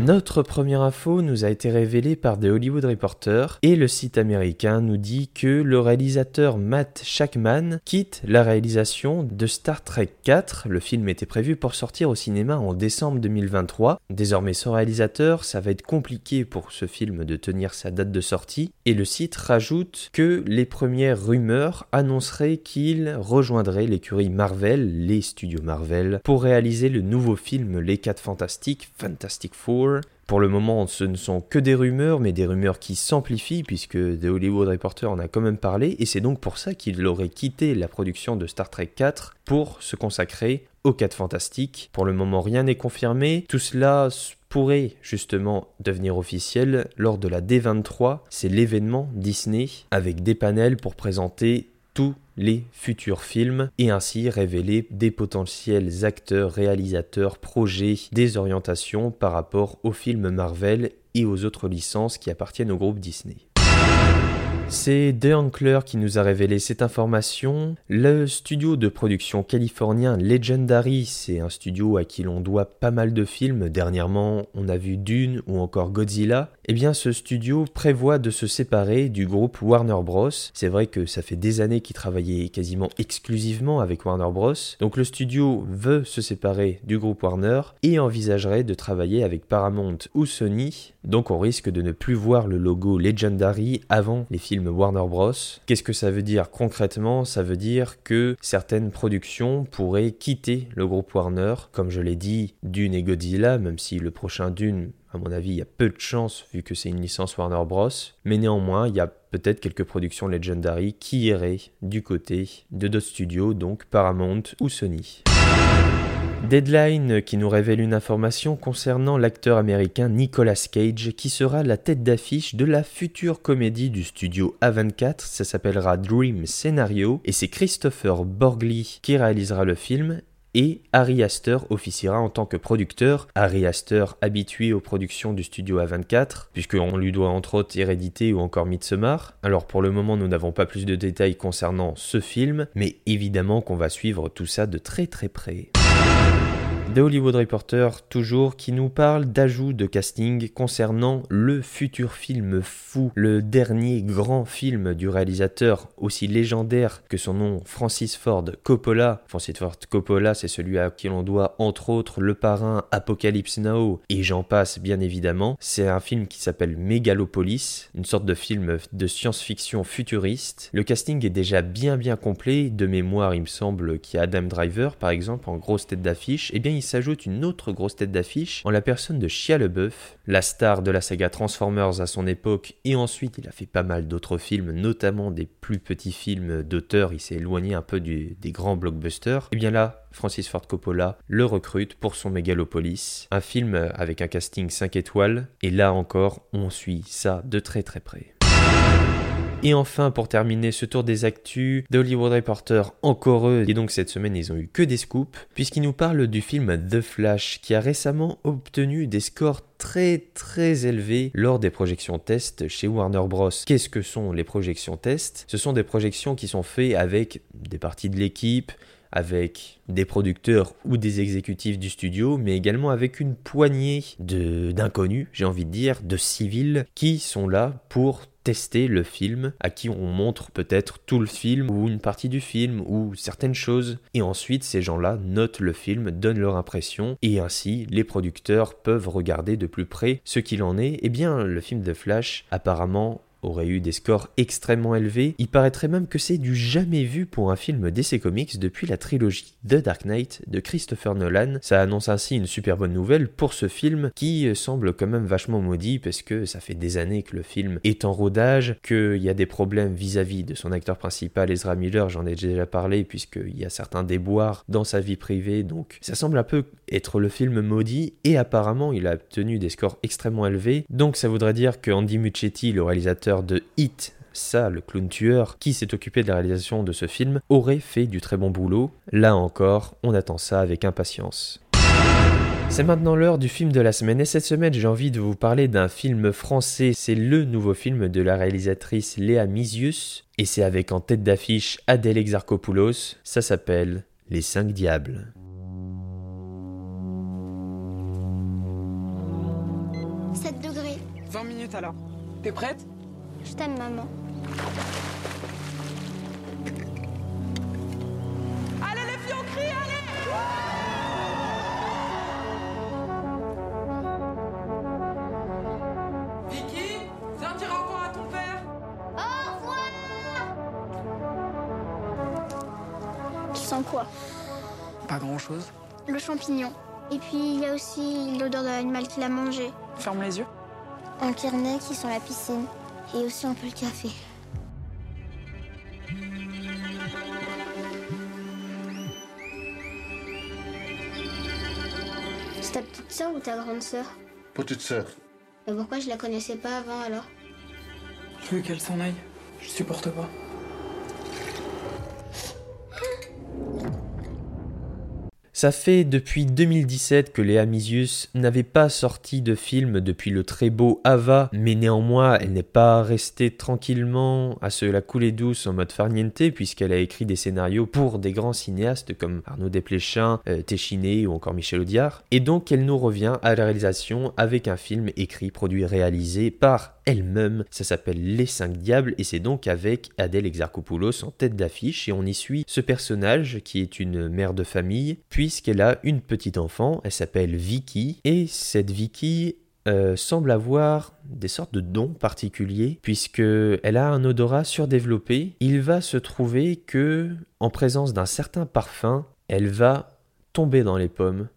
Notre première info nous a été révélée par The Hollywood Reporter et le site américain nous dit que le réalisateur Matt Shackman quitte la réalisation de Star Trek 4. Le film était prévu pour sortir au cinéma en décembre 2023. Désormais sans réalisateur, ça va être compliqué pour ce film de tenir sa date de sortie et le site rajoute que les premières rumeurs annonceraient qu'il rejoindrait l'écurie Marvel, les studios Marvel, pour réaliser le nouveau film Les 4 Fantastiques, Fantastic Four pour le moment, ce ne sont que des rumeurs, mais des rumeurs qui s'amplifient, puisque The Hollywood Reporter en a quand même parlé, et c'est donc pour ça qu'il aurait quitté la production de Star Trek 4 pour se consacrer aux 4 Fantastiques. Pour le moment, rien n'est confirmé. Tout cela pourrait justement devenir officiel lors de la D23, c'est l'événement Disney, avec des panels pour présenter tous les futurs films et ainsi révéler des potentiels acteurs, réalisateurs, projets, des orientations par rapport aux films Marvel et aux autres licences qui appartiennent au groupe Disney. C'est The Ankler qui nous a révélé cette information. Le studio de production californien Legendary, c'est un studio à qui l'on doit pas mal de films. Dernièrement, on a vu Dune ou encore Godzilla. Eh bien, ce studio prévoit de se séparer du groupe Warner Bros. C'est vrai que ça fait des années qu'il travaillait quasiment exclusivement avec Warner Bros. Donc le studio veut se séparer du groupe Warner et envisagerait de travailler avec Paramount ou Sony. Donc on risque de ne plus voir le logo Legendary avant les films Warner Bros. Qu'est-ce que ça veut dire concrètement? Ça veut dire que certaines productions pourraient quitter le groupe Warner, comme je l'ai dit, Dune et Godzilla, même si le prochain Dune, à mon avis, il y a peu de chance vu que c'est une licence Warner Bros. Mais néanmoins, il y a peut-être quelques productions Legendary qui iraient du côté de d'autres studios, donc Paramount ou Sony. Deadline qui nous révèle une information concernant l'acteur américain Nicolas Cage qui sera la tête d'affiche de la future comédie du studio A24, ça s'appellera Dream Scenario et c'est Christopher Borgli qui réalisera le film et Harry Astor officiera en tant que producteur. Harry Astor habitué aux productions du studio A24, puisqu'on lui doit entre autres Hérédité ou encore Midsommar. Alors pour le moment nous n'avons pas plus de détails concernant ce film, mais évidemment qu'on va suivre tout ça de très très près. The Hollywood Reporter, toujours, qui nous parle d'ajout de casting concernant le futur film fou, le dernier grand film du réalisateur aussi légendaire que son nom Francis Ford Coppola. Francis Ford Coppola, c'est celui à qui l'on doit entre autres Le Parrain, Apocalypse Now et j'en passe bien évidemment. C'est un film qui s'appelle Megalopolis, une sorte de film de science-fiction futuriste. Le casting est déjà bien bien complet. De mémoire, il me semble qu'il y a Adam Driver par exemple en grosse tête d'affiche. Et eh bien il s'ajoute une autre grosse tête d'affiche en la personne de Shia LeBeouf, la star de la saga Transformers à son époque, et ensuite il a fait pas mal d'autres films, notamment des plus petits films d'auteur, il s'est éloigné un peu des grands blockbusters. Et bien là, Francis Ford Coppola le recrute pour son Megalopolis, un film avec un casting 5 étoiles, et là encore, on suit ça de très très près. Et enfin, pour terminer ce tour des actus, The Hollywood Reporter, encore eux, et donc cette semaine ils ont eu que des scoops, puisqu'ils nous parlent du film The Flash, qui a récemment obtenu des scores très très élevés lors des projections tests chez Warner Bros. Qu'est-ce que sont les projections tests Ce sont des projections qui sont faites avec des parties de l'équipe, avec des producteurs ou des exécutifs du studio, mais également avec une poignée d'inconnus, j'ai envie de dire, de civils, qui sont là pour tester le film, à qui on montre peut-être tout le film ou une partie du film ou certaines choses. Et ensuite, ces gens-là notent le film, donnent leur impression et ainsi les producteurs peuvent regarder de plus près ce qu'il en est. Eh bien, le film de Flash apparemment aurait eu des scores extrêmement élevés. Il paraîtrait même que c'est du jamais vu pour un film d'essai comics depuis la trilogie The Dark Knight de Christopher Nolan. Ça annonce ainsi une super bonne nouvelle pour ce film qui semble quand même vachement maudit parce que ça fait des années que le film est en rodage, qu'il y a des problèmes vis-à-vis de son acteur principal Ezra Miller, j'en ai déjà parlé puisqu'il y a certains déboires dans sa vie privée, donc ça semble un peu être le film maudit et apparemment il a obtenu des scores extrêmement élevés, donc ça voudrait dire que Andy Muschietti, le réalisateur de Hit, ça, le clown tueur, qui s'est occupé de la réalisation de ce film, aurait fait du très bon boulot. Là encore, on attend ça avec impatience. C'est maintenant l'heure du film de la semaine et cette semaine j'ai envie de vous parler d'un film français. C'est le nouveau film de la réalisatrice Léa Misius et c'est avec en tête d'affiche Adèle Exarchopoulos. Ça s'appelle Les Cinq Diables. 7 degrés. 20 minutes alors. T'es prête? Je t'aime, maman. Allez les filles, on crie, allez Vicky, viens dire au revoir à ton père Au revoir Tu sens quoi? Pas grand chose. Le champignon. Et puis il y a aussi l'odeur de l'animal qui l'a mangé. Ferme les yeux. Un carnet qui sent la piscine. Et aussi un peu le café. C'est ta petite sœur ou ta grande sœur? Petite sœur. Mais pourquoi je la connaissais pas avant alors? Je veux qu'elle s'en aille? Je supporte pas. Ça fait depuis 2017 que Léa Misius n'avait pas sorti de film depuis le très beau Ava, mais néanmoins elle n'est pas restée tranquillement à se la couler douce en mode farniente puisqu'elle a écrit des scénarios pour des grands cinéastes comme Arnaud Desplechin, euh, Téchiné ou encore Michel Audiard. Et donc elle nous revient à la réalisation avec un film écrit, produit, réalisé par elle-même. Ça s'appelle Les Cinq Diables et c'est donc avec Adèle Exarchopoulos en tête d'affiche et on y suit ce personnage qui est une mère de famille puisqu'elle a une petite enfant, elle s'appelle Vicky et cette Vicky euh, semble avoir des sortes de dons particuliers puisque elle a un odorat surdéveloppé. Il va se trouver que en présence d'un certain parfum, elle va tomber dans les pommes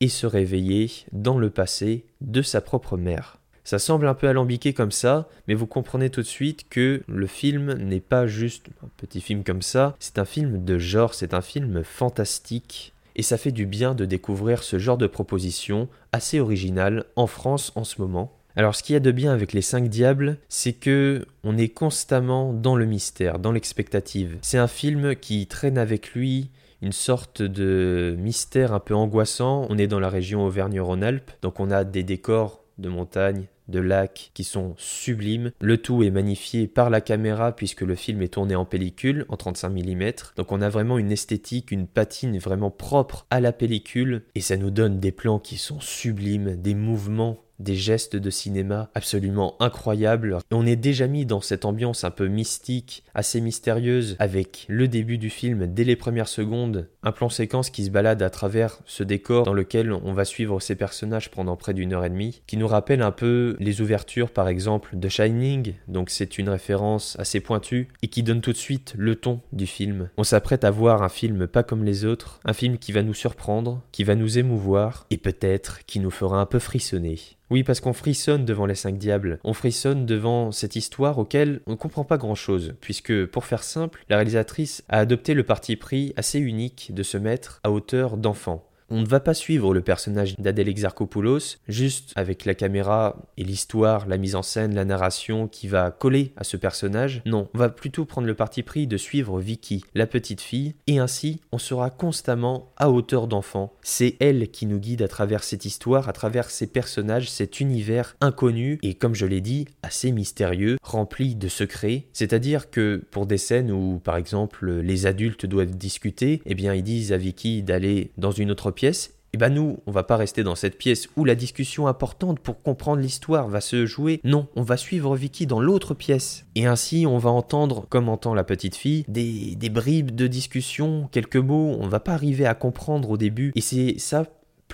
et se réveiller dans le passé de sa propre mère. Ça semble un peu alambiqué comme ça, mais vous comprenez tout de suite que le film n'est pas juste un petit film comme ça, c'est un film de genre, c'est un film fantastique. Et ça fait du bien de découvrir ce genre de proposition assez originale en France en ce moment. Alors ce qu'il y a de bien avec les cinq diables, c'est que on est constamment dans le mystère, dans l'expectative. C'est un film qui traîne avec lui une sorte de mystère un peu angoissant. On est dans la région Auvergne-Rhône-Alpes, donc on a des décors de montagne, de lacs qui sont sublimes. Le tout est magnifié par la caméra puisque le film est tourné en pellicule en 35 mm. Donc on a vraiment une esthétique, une patine vraiment propre à la pellicule et ça nous donne des plans qui sont sublimes, des mouvements des gestes de cinéma absolument incroyables. On est déjà mis dans cette ambiance un peu mystique, assez mystérieuse, avec le début du film dès les premières secondes, un plan séquence qui se balade à travers ce décor dans lequel on va suivre ces personnages pendant près d'une heure et demie, qui nous rappelle un peu les ouvertures par exemple de Shining, donc c'est une référence assez pointue, et qui donne tout de suite le ton du film. On s'apprête à voir un film pas comme les autres, un film qui va nous surprendre, qui va nous émouvoir, et peut-être qui nous fera un peu frissonner. Oui, parce qu'on frissonne devant les cinq diables. On frissonne devant cette histoire auquel on ne comprend pas grand-chose, puisque, pour faire simple, la réalisatrice a adopté le parti pris assez unique de se mettre à hauteur d'enfant. On ne va pas suivre le personnage d'Adèle Exarchopoulos juste avec la caméra et l'histoire, la mise en scène, la narration qui va coller à ce personnage. Non, on va plutôt prendre le parti pris de suivre Vicky, la petite fille, et ainsi on sera constamment à hauteur d'enfant. C'est elle qui nous guide à travers cette histoire, à travers ces personnages, cet univers inconnu et comme je l'ai dit, assez mystérieux, rempli de secrets. C'est-à-dire que pour des scènes où par exemple les adultes doivent discuter, eh bien ils disent à Vicky d'aller dans une autre pièce, et ben nous, on va pas rester dans cette pièce où la discussion importante pour comprendre l'histoire va se jouer. Non, on va suivre Vicky dans l'autre pièce. Et ainsi, on va entendre, comme entend la petite fille, des, des bribes de discussion, quelques mots. On va pas arriver à comprendre au début. Et c'est ça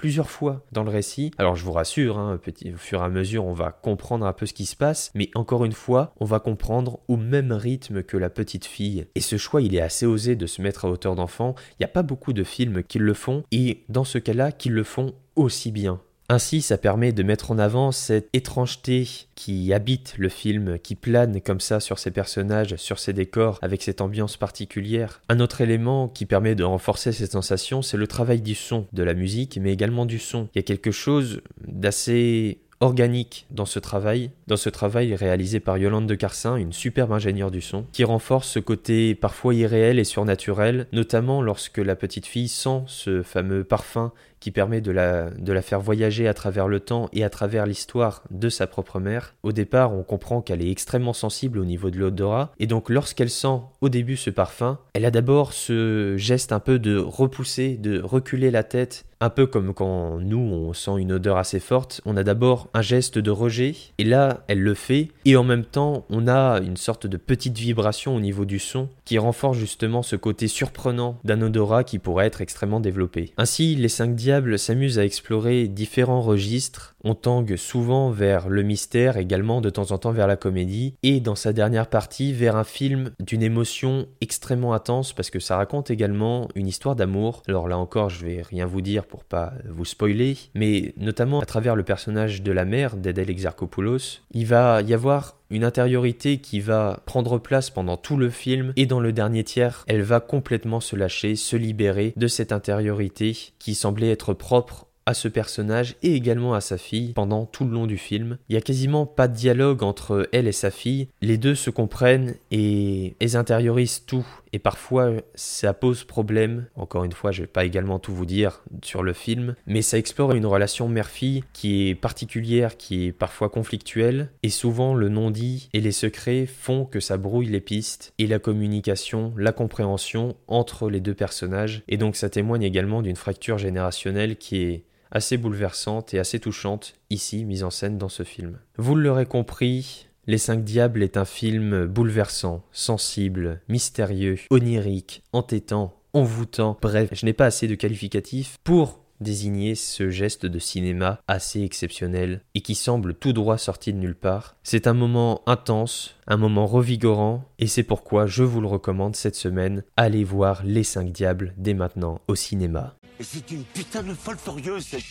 plusieurs fois dans le récit. Alors je vous rassure, hein, au fur et à mesure on va comprendre un peu ce qui se passe, mais encore une fois, on va comprendre au même rythme que la petite fille. Et ce choix, il est assez osé de se mettre à hauteur d'enfant. Il n'y a pas beaucoup de films qui le font, et dans ce cas-là, qui le font aussi bien. Ainsi, ça permet de mettre en avant cette étrangeté qui habite le film, qui plane comme ça sur ses personnages, sur ses décors, avec cette ambiance particulière. Un autre élément qui permet de renforcer cette sensation, c'est le travail du son, de la musique, mais également du son. Il y a quelque chose d'assez organique dans ce travail, dans ce travail réalisé par Yolande de Carsin, une superbe ingénieure du son, qui renforce ce côté parfois irréel et surnaturel, notamment lorsque la petite fille sent ce fameux parfum qui permet de la, de la faire voyager à travers le temps et à travers l'histoire de sa propre mère. Au départ, on comprend qu'elle est extrêmement sensible au niveau de l'odorat, et donc lorsqu'elle sent au début ce parfum, elle a d'abord ce geste un peu de repousser, de reculer la tête, un peu comme quand nous on sent une odeur assez forte, on a d'abord un geste de rejet, et là elle le fait, et en même temps on a une sorte de petite vibration au niveau du son qui renforce justement ce côté surprenant d'un odorat qui pourrait être extrêmement développé. Ainsi, les cinq diables s'amuse à explorer différents registres. On tangue souvent vers le mystère, également de temps en temps vers la comédie, et dans sa dernière partie vers un film d'une émotion extrêmement intense parce que ça raconte également une histoire d'amour. Alors là encore, je vais rien vous dire pour pas vous spoiler, mais notamment à travers le personnage de la mère d'Adèle Exarchopoulos, il va y avoir une intériorité qui va prendre place pendant tout le film et dans le dernier tiers, elle va complètement se lâcher, se libérer de cette intériorité qui semblait être propre à ce personnage et également à sa fille pendant tout le long du film. Il y a quasiment pas de dialogue entre elle et sa fille. Les deux se comprennent et elles intériorisent tout. Et parfois, ça pose problème. Encore une fois, je vais pas également tout vous dire sur le film, mais ça explore une relation mère-fille qui est particulière, qui est parfois conflictuelle. Et souvent, le non-dit et les secrets font que ça brouille les pistes et la communication, la compréhension entre les deux personnages. Et donc, ça témoigne également d'une fracture générationnelle qui est assez bouleversante et assez touchante ici mise en scène dans ce film. Vous l'aurez compris, Les Cinq Diables est un film bouleversant, sensible, mystérieux, onirique, entêtant, envoûtant, bref, je n'ai pas assez de qualificatifs pour désigner ce geste de cinéma assez exceptionnel et qui semble tout droit sorti de nulle part. C'est un moment intense, un moment revigorant et c'est pourquoi je vous le recommande cette semaine. Allez voir Les Cinq Diables dès maintenant au cinéma. Et c'est une putain de folle furieuse, cette...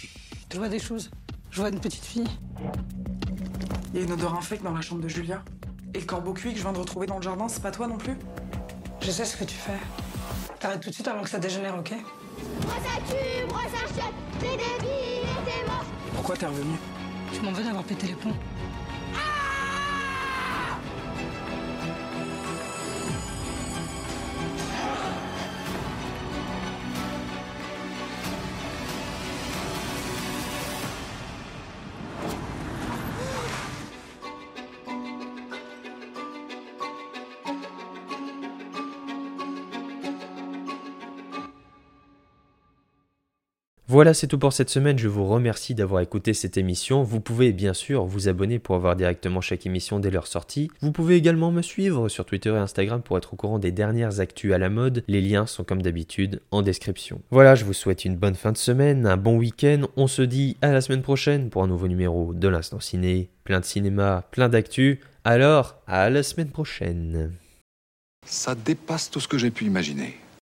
Je vois des choses? Je vois une petite fille. Il y a une odeur infecte dans la chambre de Julia. Et le corbeau cuit que je viens de retrouver dans le jardin, c'est pas toi non plus? Je sais ce que tu fais. T'arrêtes tout de suite avant que ça dégénère, ok? Moi ça tue, moi ça chiotte, t'es débile et t'es moche. Pourquoi t'es revenu? Je m'en veux d'avoir pété les plombs. Voilà, c'est tout pour cette semaine. Je vous remercie d'avoir écouté cette émission. Vous pouvez bien sûr vous abonner pour avoir directement chaque émission dès leur sortie. Vous pouvez également me suivre sur Twitter et Instagram pour être au courant des dernières actus à la mode. Les liens sont comme d'habitude en description. Voilà, je vous souhaite une bonne fin de semaine, un bon week-end. On se dit à la semaine prochaine pour un nouveau numéro de l'Instant Ciné. Plein de cinéma, plein d'actu. Alors, à la semaine prochaine. Ça dépasse tout ce que j'ai pu imaginer.